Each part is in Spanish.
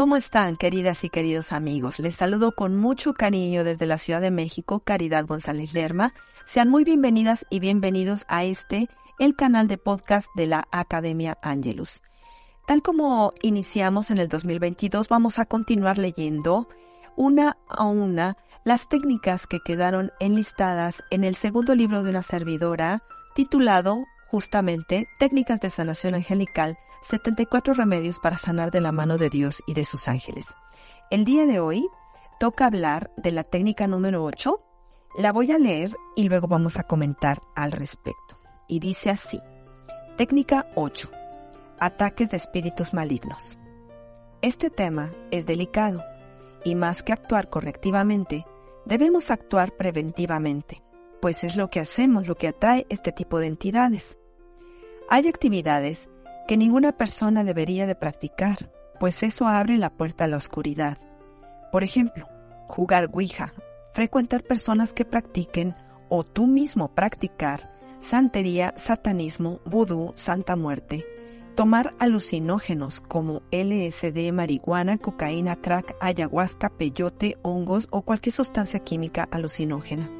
¿Cómo están, queridas y queridos amigos? Les saludo con mucho cariño desde la Ciudad de México, Caridad González Lerma. Sean muy bienvenidas y bienvenidos a este, el canal de podcast de la Academia Angelus. Tal como iniciamos en el 2022, vamos a continuar leyendo una a una las técnicas que quedaron enlistadas en el segundo libro de una servidora titulado justamente Técnicas de Sanación Angelical 74 remedios para sanar de la mano de Dios y de sus ángeles. El día de hoy toca hablar de la técnica número 8. La voy a leer y luego vamos a comentar al respecto. Y dice así. Técnica 8. Ataques de espíritus malignos. Este tema es delicado y más que actuar correctivamente, debemos actuar preventivamente, pues es lo que hacemos lo que atrae este tipo de entidades. Hay actividades que ninguna persona debería de practicar, pues eso abre la puerta a la oscuridad. Por ejemplo, jugar Ouija, frecuentar personas que practiquen o tú mismo practicar santería, satanismo, vudú, santa muerte, tomar alucinógenos como LSD, marihuana, cocaína, crack, ayahuasca, peyote, hongos o cualquier sustancia química alucinógena.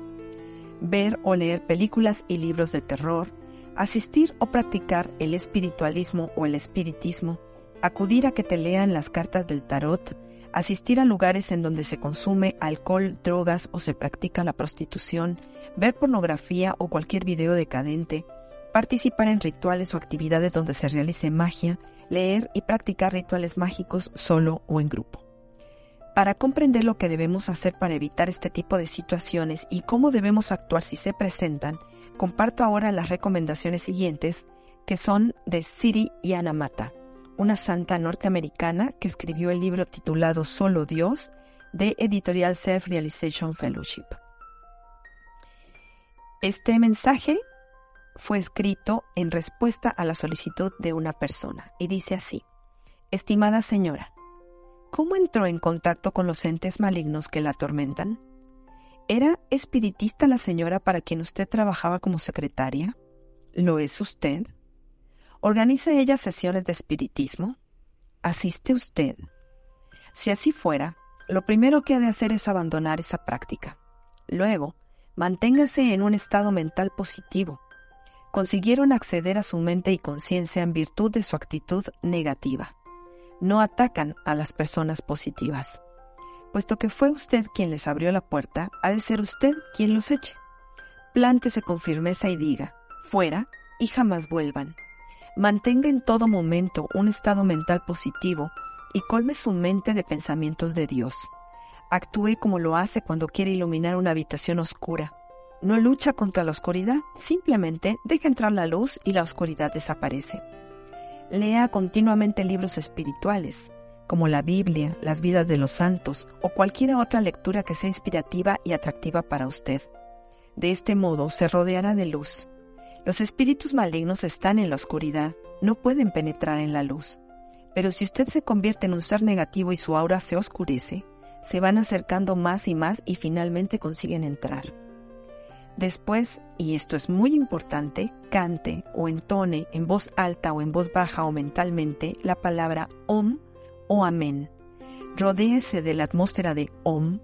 Ver o leer películas y libros de terror, asistir o practicar el espiritualismo o el espiritismo, acudir a que te lean las cartas del tarot, asistir a lugares en donde se consume alcohol, drogas o se practica la prostitución, ver pornografía o cualquier video decadente, participar en rituales o actividades donde se realice magia, leer y practicar rituales mágicos solo o en grupo. Para comprender lo que debemos hacer para evitar este tipo de situaciones y cómo debemos actuar si se presentan, Comparto ahora las recomendaciones siguientes que son de Siri Yanamata, una santa norteamericana que escribió el libro titulado Solo Dios de editorial Self Realization Fellowship. Este mensaje fue escrito en respuesta a la solicitud de una persona y dice así, Estimada señora, ¿cómo entró en contacto con los entes malignos que la atormentan? ¿Era espiritista la señora para quien usted trabajaba como secretaria? ¿Lo es usted? ¿Organiza ella sesiones de espiritismo? ¿Asiste usted? Si así fuera, lo primero que ha de hacer es abandonar esa práctica. Luego, manténgase en un estado mental positivo. Consiguieron acceder a su mente y conciencia en virtud de su actitud negativa. No atacan a las personas positivas. Puesto que fue usted quien les abrió la puerta, ha de ser usted quien los eche. Plántese con firmeza y diga, fuera y jamás vuelvan. Mantenga en todo momento un estado mental positivo y colme su mente de pensamientos de Dios. Actúe como lo hace cuando quiere iluminar una habitación oscura. No lucha contra la oscuridad, simplemente deja entrar la luz y la oscuridad desaparece. Lea continuamente libros espirituales, como la Biblia, las vidas de los santos o cualquier otra lectura que sea inspirativa y atractiva para usted. De este modo se rodeará de luz. Los espíritus malignos están en la oscuridad, no pueden penetrar en la luz. Pero si usted se convierte en un ser negativo y su aura se oscurece, se van acercando más y más y finalmente consiguen entrar. Después, y esto es muy importante, cante o entone en voz alta o en voz baja o mentalmente la palabra Om o amén. Rodéese de la atmósfera de Om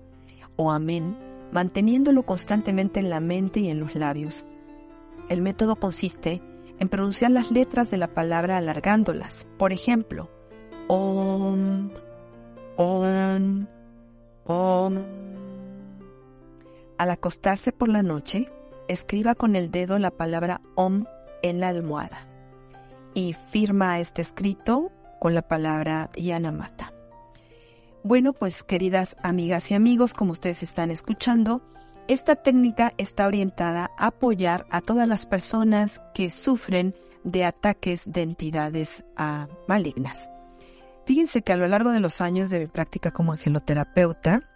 o amén, manteniéndolo constantemente en la mente y en los labios. El método consiste en pronunciar las letras de la palabra alargándolas. Por ejemplo, Om, Om, Om. Al acostarse por la noche, escriba con el dedo la palabra Om en la almohada y firma este escrito con la palabra Yanamata. Bueno, pues queridas amigas y amigos, como ustedes están escuchando, esta técnica está orientada a apoyar a todas las personas que sufren de ataques de entidades ah, malignas. Fíjense que a lo largo de los años de mi práctica como angeloterapeuta,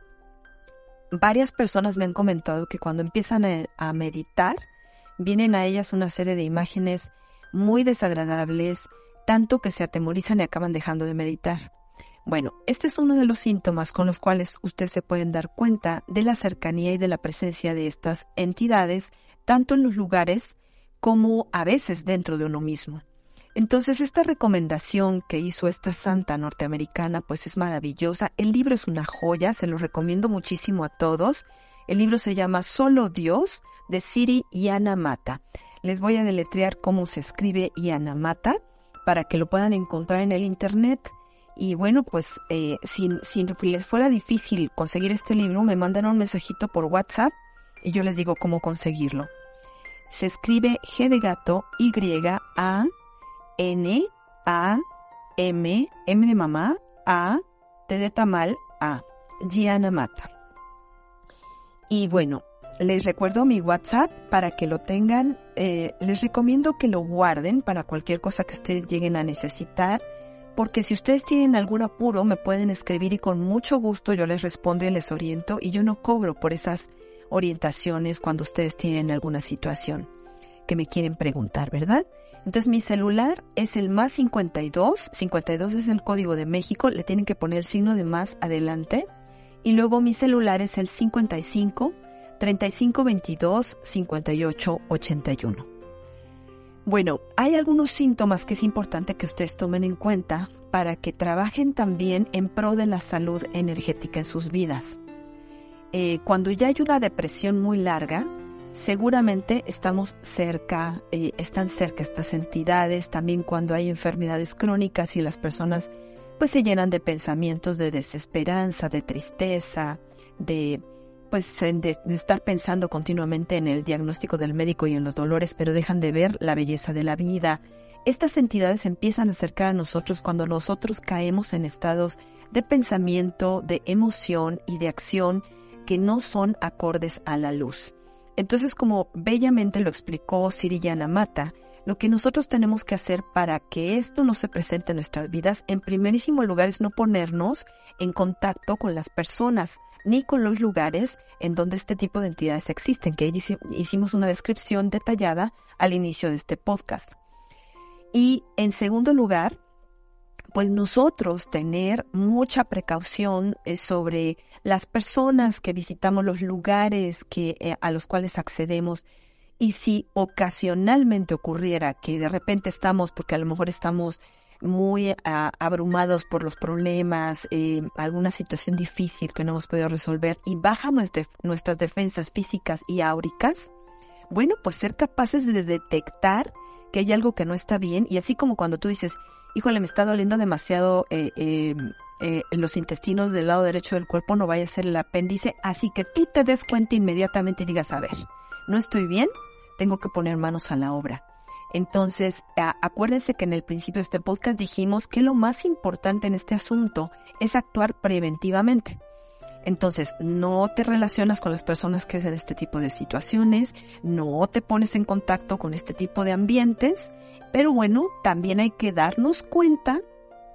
varias personas me han comentado que cuando empiezan a, meditar, vienen a ellas una serie de imágenes muy desagradables, tanto que se atemorizan y acaban dejando de meditar. Bueno, este es uno de los síntomas con los cuales ustedes se pueden dar cuenta de la cercanía y de la presencia de estas entidades, tanto en los lugares como a veces dentro de uno mismo. Entonces, esta recomendación que hizo esta santa norteamericana, pues es maravillosa. El libro es una joya, se lo recomiendo muchísimo a todos. El libro se llama Solo Dios, de Siri Yanamata. Les voy a deletrear cómo se escribe Yanamata para que lo puedan encontrar en el internet. Y bueno, pues eh, si, si les fuera difícil conseguir este libro, me mandan un mensajito por WhatsApp y yo les digo cómo conseguirlo. Se escribe G de gato, Y, A, N, A, M, M de mamá, A, T de tamal, A. Gianna Mata. Y bueno, les recuerdo mi WhatsApp para que lo tengan. Eh, les recomiendo que lo guarden para cualquier cosa que ustedes lleguen a necesitar. Porque si ustedes tienen algún apuro, me pueden escribir y con mucho gusto yo les respondo y les oriento. Y yo no cobro por esas orientaciones cuando ustedes tienen alguna situación que me quieren preguntar, ¿verdad? Entonces mi celular es el más 52, 52 es el código de México, le tienen que poner el signo de más adelante. Y luego mi celular es el 55 35 22 58 81. Bueno, hay algunos síntomas que es importante que ustedes tomen en cuenta para que trabajen también en pro de la salud energética en sus vidas. Eh, cuando ya hay una depresión muy larga, seguramente estamos cerca, eh, están cerca estas entidades, también cuando hay enfermedades crónicas y las personas pues se llenan de pensamientos de desesperanza, de tristeza, de pues de, estar pensando continuamente en el diagnóstico del médico y en los dolores, pero dejan de ver la belleza de la vida. Estas entidades empiezan a acercar a nosotros cuando nosotros caemos en estados de pensamiento, de emoción y de acción que no son acordes a la luz. Entonces, como bellamente lo explicó Siri Mata, lo que nosotros tenemos que hacer para que esto no se presente en nuestras vidas, en primerísimo lugar, es no ponernos en contacto con las personas ni con los lugares en donde este tipo de entidades existen, que hicimos una descripción detallada al inicio de este podcast. Y en segundo lugar, pues nosotros tener mucha precaución eh, sobre las personas que visitamos, los lugares que, eh, a los cuales accedemos. Y si ocasionalmente ocurriera que de repente estamos, porque a lo mejor estamos muy ah, abrumados por los problemas, eh, alguna situación difícil que no hemos podido resolver y bajan nuestras defensas físicas y áuricas, bueno, pues ser capaces de detectar que hay algo que no está bien y así como cuando tú dices, híjole, me está doliendo demasiado eh, eh, eh, los intestinos del lado derecho del cuerpo, no vaya a ser el apéndice, así que tú te des cuenta inmediatamente y digas, a ver, no estoy bien, tengo que poner manos a la obra. Entonces, acuérdense que en el principio de este podcast dijimos que lo más importante en este asunto es actuar preventivamente. Entonces, no te relacionas con las personas que hacen este tipo de situaciones, no te pones en contacto con este tipo de ambientes, pero bueno, también hay que darnos cuenta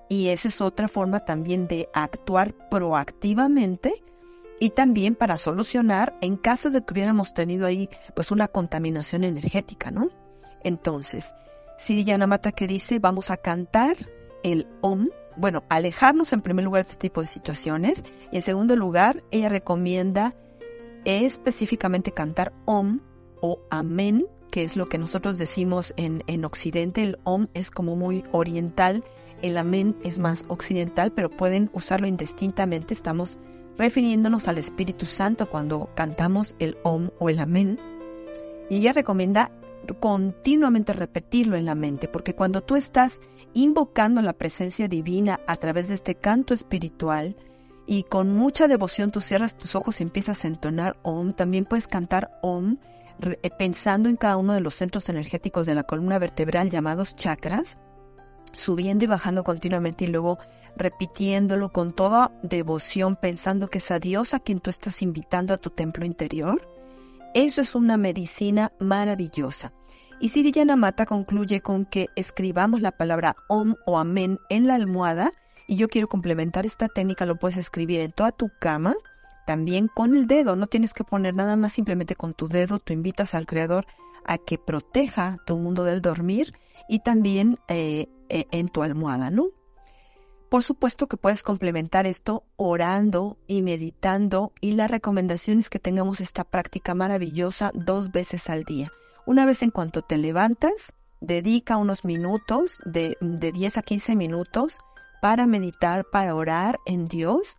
y esa es otra forma también de actuar proactivamente y también para solucionar en caso de que hubiéramos tenido ahí pues una contaminación energética, ¿no? Entonces, Siri Yanamata que dice, vamos a cantar el OM, bueno, alejarnos en primer lugar de este tipo de situaciones y en segundo lugar, ella recomienda específicamente cantar OM o Amén que es lo que nosotros decimos en, en Occidente. El Om es como muy oriental, el Amén es más occidental, pero pueden usarlo indistintamente. Estamos refiriéndonos al Espíritu Santo cuando cantamos el Om o el Amén. Y ella recomienda continuamente repetirlo en la mente, porque cuando tú estás invocando la presencia divina a través de este canto espiritual y con mucha devoción tú cierras tus ojos y empiezas a entonar Om, también puedes cantar Om eh, pensando en cada uno de los centros energéticos de la columna vertebral llamados chakras, subiendo y bajando continuamente y luego repitiéndolo con toda devoción, pensando que es a Dios a quien tú estás invitando a tu templo interior. Eso es una medicina maravillosa. Y Siri Mata concluye con que escribamos la palabra Om o Amén en la almohada y yo quiero complementar esta técnica, lo puedes escribir en toda tu cama, también con el dedo, no tienes que poner nada más, simplemente con tu dedo tú invitas al creador a que proteja tu mundo del dormir y también eh, e, en tu almohada, ¿no? Por supuesto que puedes complementar esto orando y meditando y la recomendación es que tengamos esta práctica maravillosa dos veces al día. Una vez en cuanto te levantas, dedica unos minutos, de, de 10 a 15 minutos, para meditar, para orar en Dios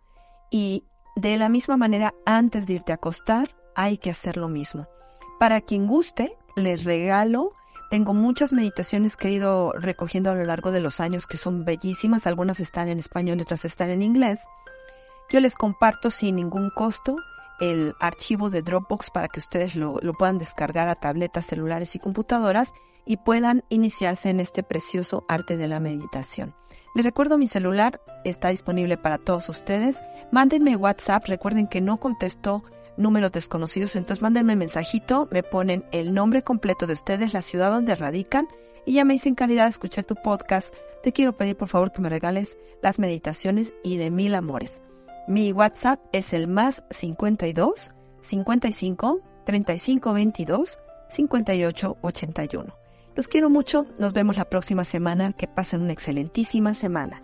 y de la misma manera antes de irte a acostar hay que hacer lo mismo. Para quien guste, les regalo tengo muchas meditaciones que he ido recogiendo a lo largo de los años que son bellísimas, algunas están en español otras están en inglés. Yo les comparto sin ningún costo el archivo de Dropbox para que ustedes lo, puedan descargar a tabletas, celulares y computadoras y puedan iniciarse en este precioso arte de la meditación. Les recuerdo mi celular está disponible para todos ustedes. Mándenme WhatsApp, recuerden que no contesto números desconocidos, entonces mándenme un mensajito, me ponen el nombre completo de ustedes, la ciudad donde radican y ya me dicen calidad de escuchar tu podcast. Te quiero pedir por favor que me regales las meditaciones y de mil amores. Mi WhatsApp es el más 52 55 35 22 58 81. Los quiero mucho, nos vemos la próxima semana, que pasen una excelentísima semana.